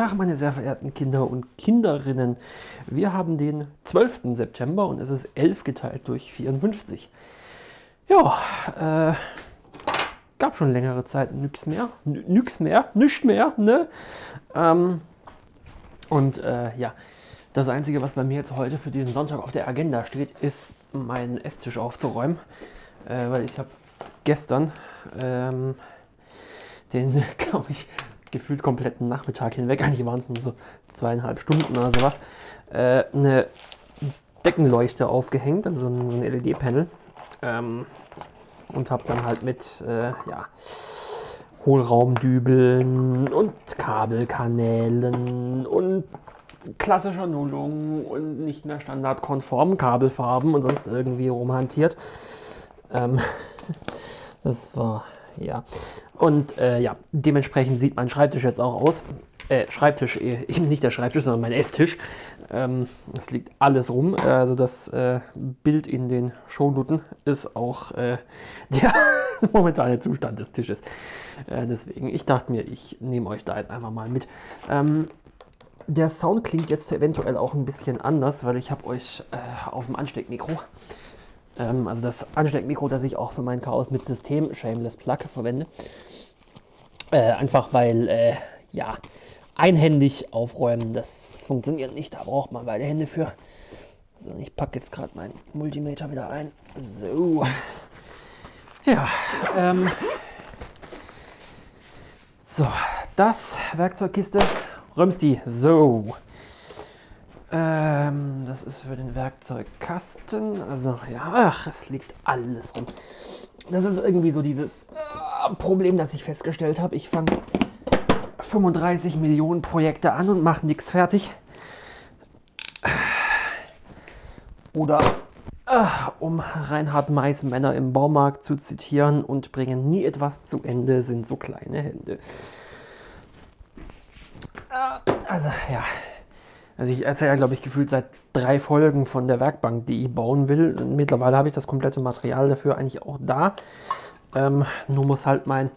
Tag, meine sehr verehrten Kinder und Kinderinnen. Wir haben den 12. September und es ist 11 geteilt durch 54. Ja, äh, gab schon längere Zeit nichts mehr. Nix mehr, nichts mehr, ne? Ähm, und äh, ja, das Einzige, was bei mir jetzt heute für diesen Sonntag auf der Agenda steht, ist meinen Esstisch aufzuräumen. Äh, weil ich habe gestern ähm, den, glaube ich, gefühlt kompletten Nachmittag hinweg, eigentlich waren es nur so zweieinhalb Stunden oder sowas, äh, eine Deckenleuchte aufgehängt, also so ein, LED-Panel. Ähm, und habe dann halt mit äh, ja, Hohlraumdübeln und Kabelkanälen und klassischer Nullung und nicht mehr standardkonformen Kabelfarben und sonst irgendwie rumhantiert. Ähm, das war ja. Und äh, ja, dementsprechend sieht mein Schreibtisch jetzt auch aus. Äh, Schreibtisch, äh, eben nicht der Schreibtisch, sondern mein Esstisch. Ähm, es liegt alles rum. Also das äh, Bild in den Shownoten ist auch äh, der momentane Zustand des Tisches. Äh, deswegen, ich dachte mir, ich nehme euch da jetzt einfach mal mit. Ähm, der Sound klingt jetzt eventuell auch ein bisschen anders, weil ich habe euch äh, auf dem Ansteckmikro ähm, also das Ansteckmikro, das ich auch für mein Chaos mit System Shameless Plug verwende. Äh, einfach weil, äh, ja, einhändig aufräumen, das funktioniert nicht. Da braucht man beide Hände für. So, ich packe jetzt gerade meinen Multimeter wieder ein. So. Ja, ähm. So, das Werkzeugkiste räumst die so. Ähm, das ist für den Werkzeugkasten. Also ja, ach, es liegt alles rum. Das ist irgendwie so dieses äh, Problem, das ich festgestellt habe. Ich fange 35 Millionen Projekte an und mache nichts fertig. Oder äh, um Reinhard Meis Männer im Baumarkt zu zitieren und bringen nie etwas zu Ende, sind so kleine Hände. Äh, also ja. Also ich erzähle, glaube ich, gefühlt seit drei Folgen von der Werkbank, die ich bauen will. Mittlerweile habe ich das komplette Material dafür eigentlich auch da. Ähm, nur muss halt mein,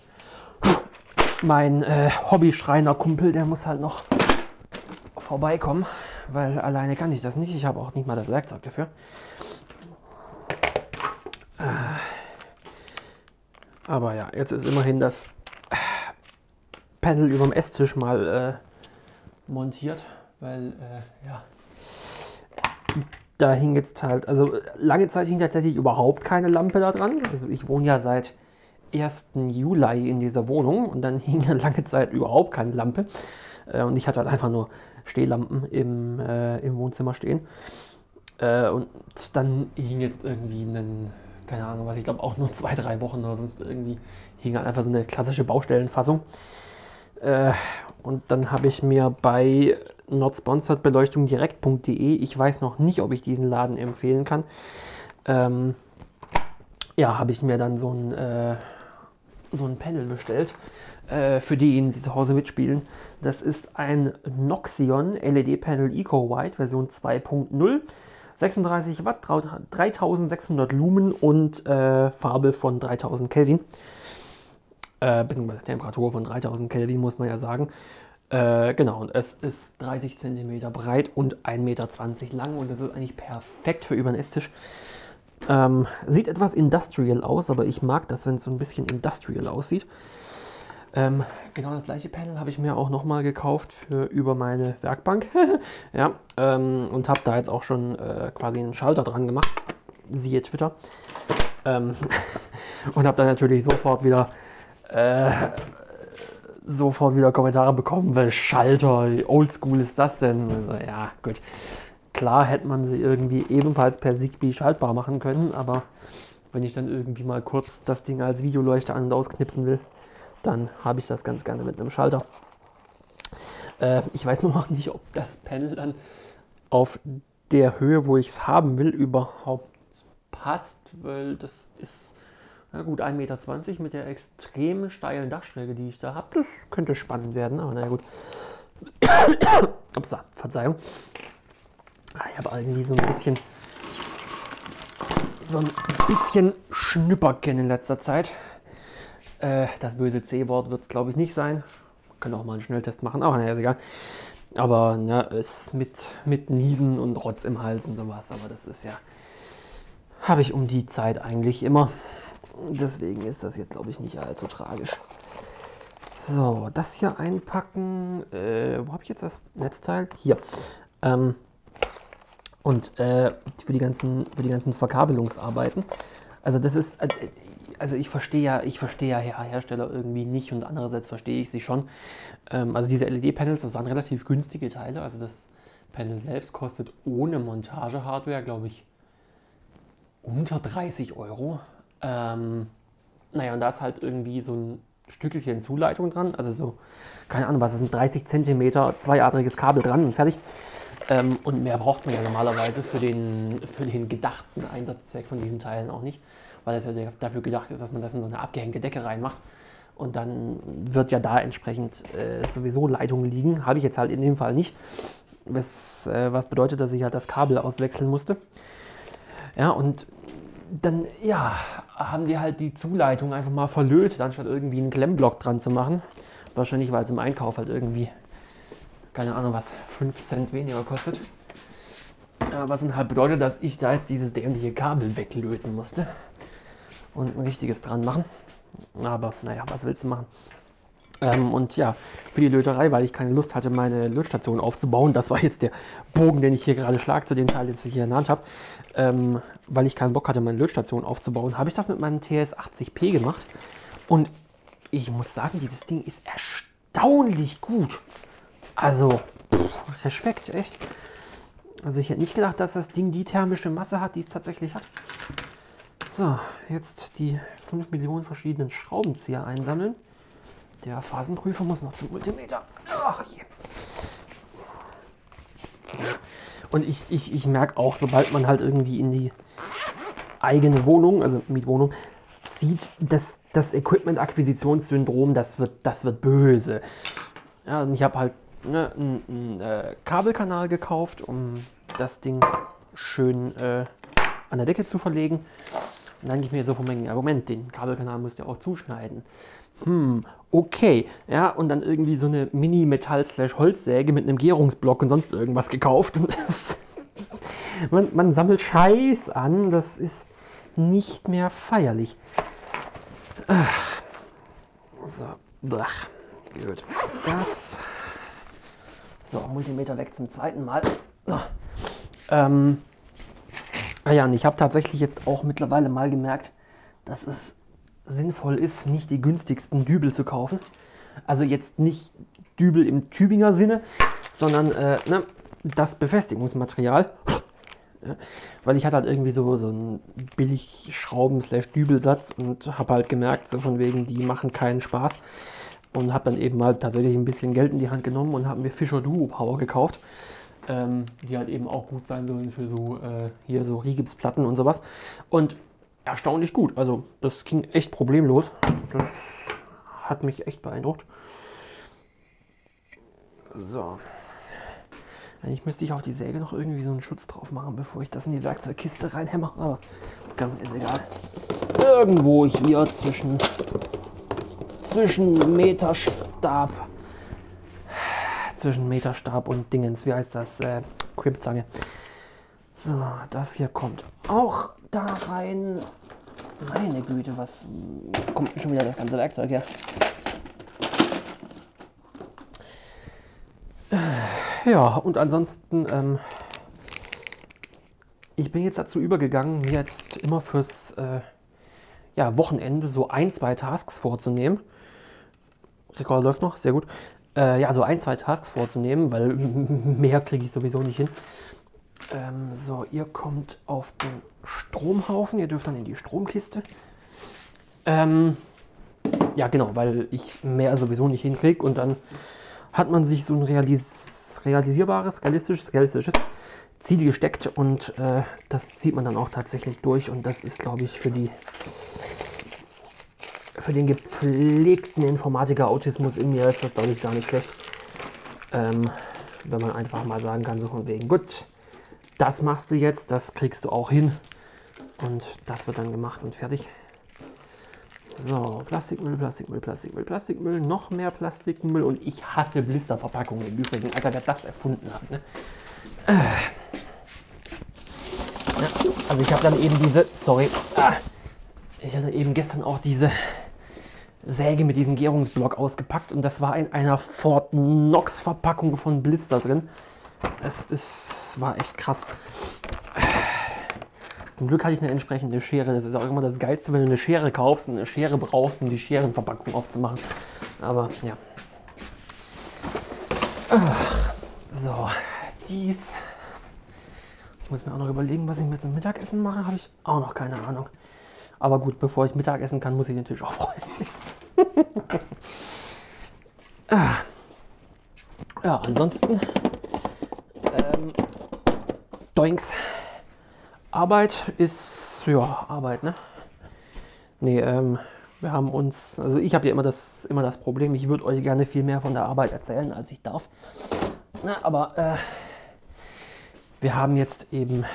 mein äh, Hobby-Schreiner-Kumpel, der muss halt noch vorbeikommen, weil alleine kann ich das nicht. Ich habe auch nicht mal das Werkzeug dafür. Äh, aber ja, jetzt ist immerhin das Panel über dem Esstisch mal äh, montiert weil äh, ja, da hing jetzt halt, also lange Zeit hing tatsächlich überhaupt keine Lampe da dran. Also ich wohne ja seit 1. Juli in dieser Wohnung und dann hing lange Zeit überhaupt keine Lampe. Äh, und ich hatte halt einfach nur Stehlampen im, äh, im Wohnzimmer stehen. Äh, und dann hing jetzt irgendwie ein, keine Ahnung was, ich glaube auch nur zwei, drei Wochen oder sonst irgendwie, hing halt einfach so eine klassische Baustellenfassung. Äh, und dann habe ich mir bei not sponsored Beleuchtung direkt.de, ich weiß noch nicht, ob ich diesen Laden empfehlen kann, ähm, ja, habe ich mir dann so ein, äh, so ein Panel bestellt, äh, für diejenigen, die zu Hause mitspielen. Das ist ein Noxion LED-Panel Eco White Version 2.0. 36 Watt, 3600 Lumen und äh, Farbe von 3000 Kelvin äh, beziehungsweise Temperatur von 3000 Kelvin, muss man ja sagen. Äh, genau, und es ist 30 cm breit und 1,20 Meter lang und das ist eigentlich perfekt für über den Esstisch. Ähm, sieht etwas industrial aus, aber ich mag das, wenn es so ein bisschen industrial aussieht. Ähm, genau das gleiche Panel habe ich mir auch nochmal gekauft für über meine Werkbank. ja, ähm, und habe da jetzt auch schon äh, quasi einen Schalter dran gemacht. Siehe Twitter. Ähm, und habe dann natürlich sofort wieder äh, sofort wieder Kommentare bekommen, weil Schalter, oldschool ist das denn? Also, ja, gut. Klar hätte man sie irgendwie ebenfalls per Zigbee schaltbar machen können, aber wenn ich dann irgendwie mal kurz das Ding als Videoleuchte an- und ausknipsen will, dann habe ich das ganz gerne mit einem Schalter. Äh, ich weiß nur noch nicht, ob das Panel dann auf der Höhe, wo ich es haben will, überhaupt passt, weil das ist na gut, 1,20 Meter mit der extrem steilen Dachschräge, die ich da habe. Das könnte spannend werden, aber naja gut. Upsa, Verzeihung. Ah, ich habe irgendwie so ein bisschen so ein bisschen Schnüpperken in letzter Zeit. Äh, das böse C-Wort wird es glaube ich nicht sein. können auch mal einen Schnelltest machen, aber naja, ist egal. Aber ja, ist mit, mit Niesen und Rotz im Hals und sowas, aber das ist ja, habe ich um die Zeit eigentlich immer. Deswegen ist das jetzt, glaube ich, nicht allzu tragisch. So, das hier einpacken. Äh, wo habe ich jetzt das Netzteil? Hier. Ähm, und äh, für, die ganzen, für die ganzen Verkabelungsarbeiten. Also das ist, äh, also ich verstehe ja, ich verstehe ja Hersteller irgendwie nicht und andererseits verstehe ich sie schon. Ähm, also diese LED-Panels, das waren relativ günstige Teile. Also das Panel selbst kostet ohne Montage-Hardware, glaube ich, unter 30 Euro. Ähm, naja, und da ist halt irgendwie so ein Stückchen Zuleitung dran. Also so, keine Ahnung, was das sind, 30 cm zweiadriges Kabel dran und fertig. Ähm, und mehr braucht man ja normalerweise für den, für den gedachten Einsatzzweck von diesen Teilen auch nicht, weil es ja dafür gedacht ist, dass man das in so eine abgehängte Decke reinmacht. Und dann wird ja da entsprechend äh, sowieso Leitungen liegen. Habe ich jetzt halt in dem Fall nicht. Was, äh, was bedeutet, dass ich halt das Kabel auswechseln musste. Ja, und dann, ja, haben die halt die Zuleitung einfach mal verlötet, anstatt irgendwie einen Klemmblock dran zu machen. Wahrscheinlich, weil es im Einkauf halt irgendwie keine Ahnung was, 5 Cent weniger kostet. was dann halt bedeutet, dass ich da jetzt dieses dämliche Kabel weglöten musste und ein richtiges dran machen. Aber naja, was willst du machen? Ähm, und ja, für die Löterei, weil ich keine Lust hatte, meine Lötstation aufzubauen, das war jetzt der Bogen, den ich hier gerade schlage zu dem Teil, den ich hier Hand habe, ähm, weil ich keinen Bock hatte, meine Lötstation aufzubauen, habe ich das mit meinem TS80P gemacht. Und ich muss sagen, dieses Ding ist erstaunlich gut. Also, pff, Respekt, echt. Also ich hätte nicht gedacht, dass das Ding die thermische Masse hat, die es tatsächlich hat. So, jetzt die 5 Millionen verschiedenen Schraubenzieher einsammeln. Der Phasenprüfer muss noch zum Multimeter. Ach je. Und ich, ich, ich merke auch, sobald man halt irgendwie in die eigene Wohnung, also Mietwohnung, zieht, dass das Equipment-Akquisitionssyndrom, das wird, das wird böse. Ja, und ich habe halt ne, einen, äh, Kabelkanal gekauft, um das Ding schön äh, an der Decke zu verlegen. Und dann ging mir so vom Argument, den Kabelkanal musst du auch zuschneiden. Hm, okay. Ja, und dann irgendwie so eine Mini-Metall-Holzsäge mit einem Gärungsblock und sonst irgendwas gekauft. man, man sammelt Scheiß an, das ist nicht mehr feierlich. So, blach. Gut. Das so, Multimeter weg zum zweiten Mal. So. Ähm, ah ja, und ich habe tatsächlich jetzt auch mittlerweile mal gemerkt, dass es sinnvoll ist, nicht die günstigsten Dübel zu kaufen. Also jetzt nicht Dübel im Tübinger Sinne, sondern äh, ne, das Befestigungsmaterial. Weil ich hatte halt irgendwie so, so einen billig Schrauben-Dübelsatz und habe halt gemerkt, so von wegen, die machen keinen Spaß und habe dann eben mal tatsächlich ein bisschen Geld in die Hand genommen und habe mir Fischer Duo Power gekauft, ähm, die halt eben auch gut sein sollen für so äh, hier so Rigipsplatten und sowas. Und erstaunlich gut. Also das ging echt problemlos. Das hat mich echt beeindruckt. So. Eigentlich müsste ich auf die Säge noch irgendwie so einen Schutz drauf machen, bevor ich das in die Werkzeugkiste reinhämmer. Aber ist egal. Irgendwo hier zwischen zwischen Meterstab, zwischen Meterstab und Dingens, wie heißt das, äh, Quipzange. So, das hier kommt auch da rein. Meine Güte, was kommt schon wieder das ganze Werkzeug her? Ja, und ansonsten, ähm, ich bin jetzt dazu übergegangen, mir jetzt immer fürs äh, ja, Wochenende so ein, zwei Tasks vorzunehmen. Rekord läuft noch, sehr gut. Äh, ja, so ein, zwei Tasks vorzunehmen, weil mehr kriege ich sowieso nicht hin. Ähm, so, ihr kommt auf den Stromhaufen, ihr dürft dann in die Stromkiste. Ähm, ja, genau, weil ich mehr sowieso nicht hinkriege und dann hat man sich so ein realis realisierbares, realistisches, realistisches Ziel gesteckt und äh, das zieht man dann auch tatsächlich durch und das ist, glaube ich, für die für den gepflegten Informatiker-Autismus in mir ist das, glaube ich, gar nicht schlecht. Ähm, wenn man einfach mal sagen kann, so von wegen, gut, das machst du jetzt, das kriegst du auch hin. Und das wird dann gemacht und fertig. So, Plastikmüll, Plastikmüll, Plastikmüll, Plastikmüll, noch mehr Plastikmüll und ich hasse Blisterverpackungen im Übrigen. Alter, wer das erfunden hat, ne? Äh. Ja, also ich habe dann eben diese, sorry, ah, ich hatte eben gestern auch diese Säge mit diesem Gärungsblock ausgepackt und das war in einer Fort Knox Verpackung von Blister drin. Es ist, war echt krass. Zum Glück hatte ich eine entsprechende Schere. Das ist auch immer das Geilste, wenn du eine Schere kaufst und eine Schere brauchst, um die Scherenverpackung aufzumachen. Aber ja. Ach, so, dies. Ich muss mir auch noch überlegen, was ich mir zum Mittagessen mache. Habe ich auch noch keine Ahnung. Aber gut, bevor ich Mittagessen kann, muss ich den Tisch aufräumen. ah. Ja, ansonsten. Doinks. Arbeit ist, ja, Arbeit, ne? Nee, ähm, wir haben uns, also ich habe ja immer das, immer das Problem, ich würde euch gerne viel mehr von der Arbeit erzählen, als ich darf. Na, aber äh, wir haben jetzt eben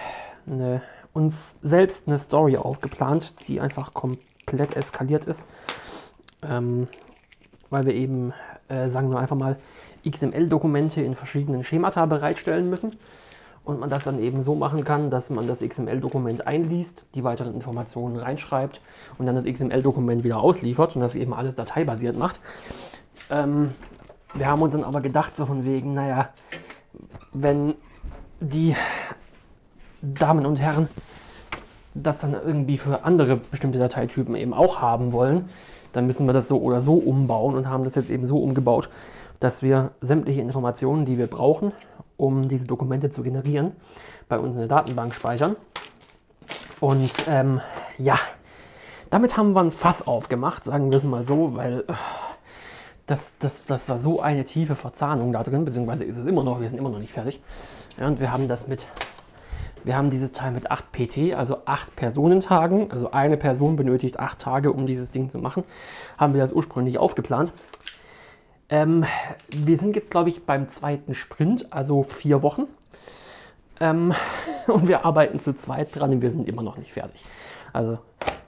eine, uns selbst eine Story aufgeplant, die einfach komplett eskaliert ist. Ähm, weil wir eben, äh, sagen wir einfach mal, XML-Dokumente in verschiedenen Schemata bereitstellen müssen und man das dann eben so machen kann, dass man das XML-Dokument einliest, die weiteren Informationen reinschreibt und dann das XML-Dokument wieder ausliefert und das eben alles dateibasiert macht. Ähm, wir haben uns dann aber gedacht, so von wegen, naja, wenn die Damen und Herren das dann irgendwie für andere bestimmte Dateitypen eben auch haben wollen, dann müssen wir das so oder so umbauen und haben das jetzt eben so umgebaut, dass wir sämtliche Informationen, die wir brauchen, um diese Dokumente zu generieren, bei uns in der Datenbank speichern. Und ähm, ja, damit haben wir ein Fass aufgemacht, sagen wir es mal so, weil äh, das, das, das war so eine tiefe Verzahnung da drin, beziehungsweise ist es immer noch, wir sind immer noch nicht fertig. Ja, und wir haben das mit, wir haben dieses Teil mit 8 PT, also 8 Personentagen, also eine Person benötigt 8 Tage, um dieses Ding zu machen, haben wir das ursprünglich aufgeplant. Ähm, wir sind jetzt, glaube ich, beim zweiten Sprint, also vier Wochen. Ähm, und wir arbeiten zu zweit dran und wir sind immer noch nicht fertig. Also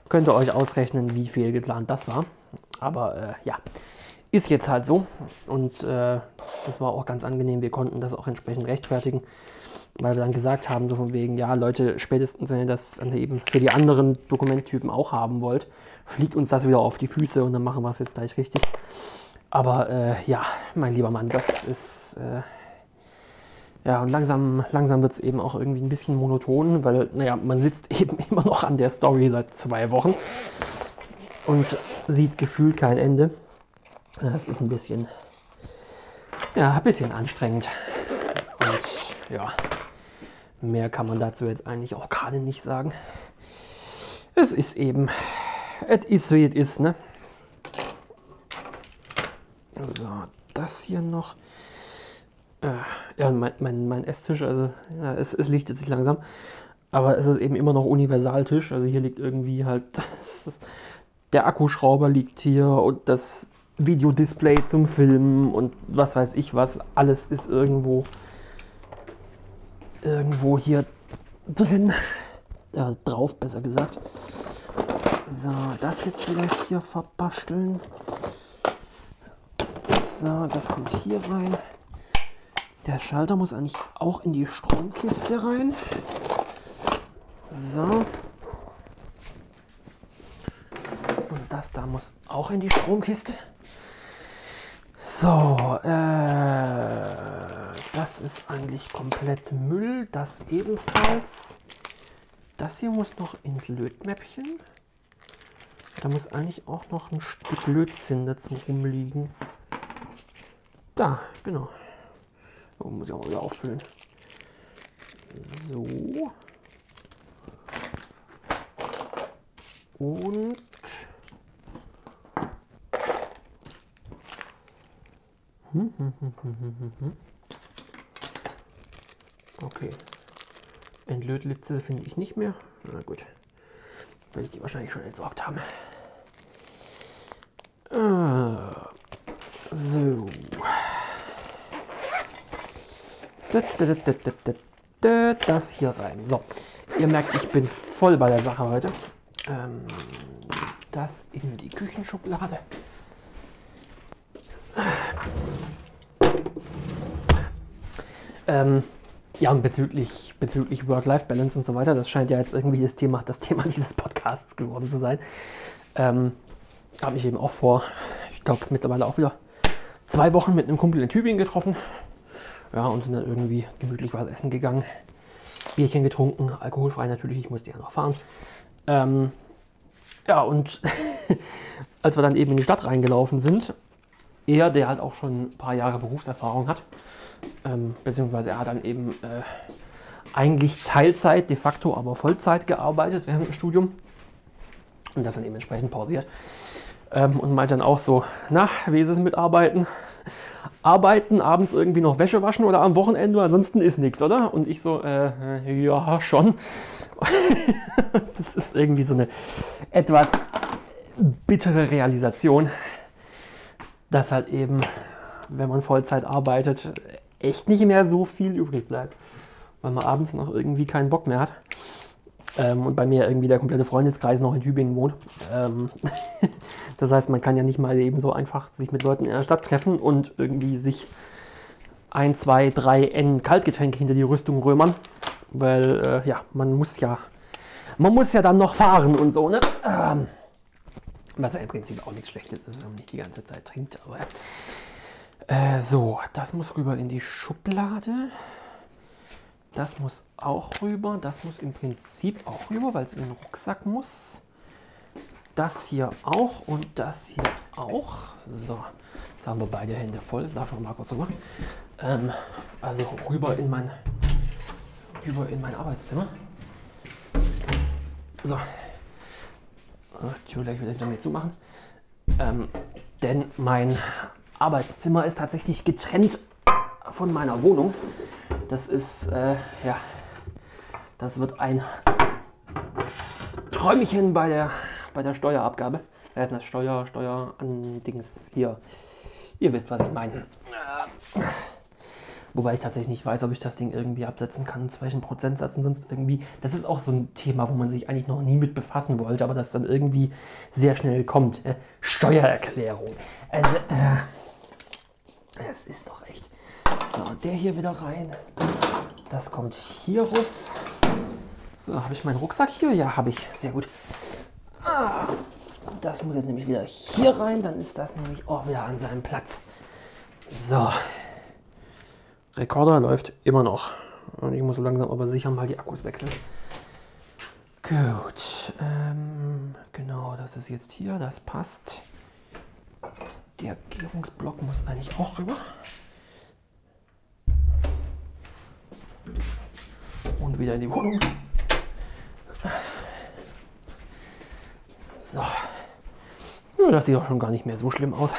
könnt ihr euch ausrechnen, wie viel geplant das war. Aber äh, ja, ist jetzt halt so. Und äh, das war auch ganz angenehm. Wir konnten das auch entsprechend rechtfertigen, weil wir dann gesagt haben, so von wegen, ja, Leute, spätestens wenn ihr das eben für die anderen Dokumenttypen auch haben wollt, fliegt uns das wieder auf die Füße und dann machen wir es jetzt gleich richtig. Aber äh, ja, mein lieber Mann, das ist. Äh, ja, und langsam, langsam wird es eben auch irgendwie ein bisschen monoton, weil, naja, man sitzt eben immer noch an der Story seit zwei Wochen und sieht gefühlt kein Ende. Das ist ein bisschen, ja, ein bisschen anstrengend. Und ja, mehr kann man dazu jetzt eigentlich auch gerade nicht sagen. Es ist eben, es ist wie es ist, ne? So, das hier noch. Äh, ja, mein, mein, mein, Esstisch, also ja, es, es liegt jetzt nicht langsam. Aber es ist eben immer noch Universaltisch. Also hier liegt irgendwie halt das, der Akkuschrauber liegt hier und das Videodisplay zum Filmen und was weiß ich was. Alles ist irgendwo irgendwo hier drin. Ja, drauf, besser gesagt. So, das jetzt vielleicht hier verbasteln. So, das kommt hier rein. Der Schalter muss eigentlich auch in die Stromkiste rein. So. Und das da muss auch in die Stromkiste. So, äh, das ist eigentlich komplett Müll. Das ebenfalls. Das hier muss noch ins Lötmäppchen. Da muss eigentlich auch noch ein Stück Lötzinn dazu rumliegen. Da, genau. So, muss ich auch mal wieder auffüllen. So. Und Okay. Entlötlitze finde ich nicht mehr. Na gut. Werde ich die wahrscheinlich schon entsorgt haben. Ah. So. Das hier rein. So, ihr merkt, ich bin voll bei der Sache heute. Ähm, das in die Küchenschublade. Ähm, ja, und bezüglich, bezüglich Work-Life-Balance und so weiter, das scheint ja jetzt irgendwie das Thema, das Thema dieses Podcasts geworden zu sein. Ähm, habe mich eben auch vor, ich glaube mittlerweile auch wieder zwei Wochen mit einem Kumpel in Tübingen getroffen. Ja, und sind dann irgendwie gemütlich was essen gegangen. Bierchen getrunken, alkoholfrei natürlich, ich musste ja noch fahren. Ähm, ja, und als wir dann eben in die Stadt reingelaufen sind, er, der halt auch schon ein paar Jahre Berufserfahrung hat, ähm, beziehungsweise er hat dann eben äh, eigentlich Teilzeit, de facto aber Vollzeit gearbeitet während dem Studium und das dann eben entsprechend pausiert. Ähm, und meint dann auch so, na, wie ist es mit Arbeiten? Arbeiten, abends irgendwie noch Wäsche waschen oder am Wochenende, ansonsten ist nichts, oder? Und ich so, äh, ja, schon. das ist irgendwie so eine etwas bittere Realisation, dass halt eben, wenn man Vollzeit arbeitet, echt nicht mehr so viel übrig bleibt, weil man abends noch irgendwie keinen Bock mehr hat. Ähm, und bei mir irgendwie der komplette Freundeskreis noch in Tübingen wohnt. Ähm, das heißt, man kann ja nicht mal eben so einfach sich mit Leuten in der Stadt treffen und irgendwie sich ein, zwei, drei N Kaltgetränke hinter die Rüstung römern, weil äh, ja, man muss ja, man muss ja dann noch fahren und so, ne? Ähm, was ja im Prinzip auch nichts Schlechtes ist, wenn man nicht die ganze Zeit trinkt, aber äh, so, das muss rüber in die Schublade. Das muss auch rüber. Das muss im Prinzip auch rüber, weil es in den Rucksack muss. Das hier auch und das hier auch. So, jetzt haben wir beide Hände voll. Da schon mal kurz rüber. Ähm, also rüber in mein, rüber in mein Arbeitszimmer. So. Tür gleich wieder hinter mir zumachen. Ähm, denn mein Arbeitszimmer ist tatsächlich getrennt von meiner Wohnung. Das ist, äh, ja, das wird ein Träumchen bei der, bei der Steuerabgabe. Wer ist das? Steuer, Steuer an Dings hier. Ihr wisst, was ich meine. Wobei ich tatsächlich nicht weiß, ob ich das Ding irgendwie absetzen kann, zu welchen Prozentsätzen sonst irgendwie. Das ist auch so ein Thema, wo man sich eigentlich noch nie mit befassen wollte, aber das dann irgendwie sehr schnell kommt. Äh, Steuererklärung. Also, äh, es ist doch echt. So, der hier wieder rein. Das kommt hier ruf. So, habe ich meinen Rucksack hier? Ja, habe ich. Sehr gut. Ah, das muss jetzt nämlich wieder hier rein. Dann ist das nämlich auch wieder an seinem Platz. So. Rekorder läuft immer noch. Und ich muss so langsam aber sicher mal die Akkus wechseln. Gut. Ähm, genau, das ist jetzt hier. Das passt. Der Gärungsblock muss eigentlich auch rüber. Und wieder in die Wohnung. So. Ja, das sieht auch schon gar nicht mehr so schlimm aus.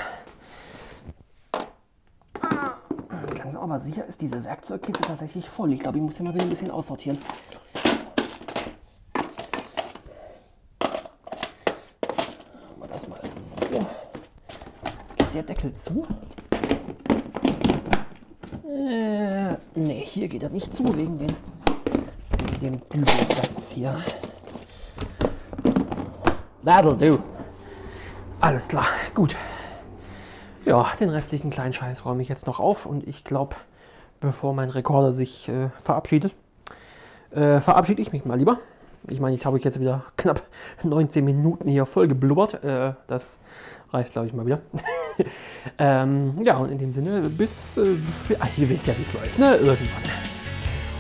Langsam aber sicher ist diese Werkzeugkiste tatsächlich voll. Ich glaube, ich muss sie mal wieder ein bisschen aussortieren. Der Deckel zu? Äh, nee, hier geht er nicht zu, wegen, den, dem Bügelsatz hier. That'll do. Alles klar, gut. Ja, den restlichen kleinen Scheiß räume ich jetzt noch auf und ich glaube, bevor mein Rekorder sich äh, verabschiedet, äh, verabschiede ich mich mal lieber. Ich meine, jetzt habe ich jetzt wieder knapp 19 Minuten hier voll geblubbert. Äh, das reicht, glaube ich, mal wieder. ähm, ja, und in dem Sinne, bis, äh, ihr wisst ja, wie es läuft, ne? Irgendwann.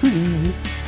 Tschüss.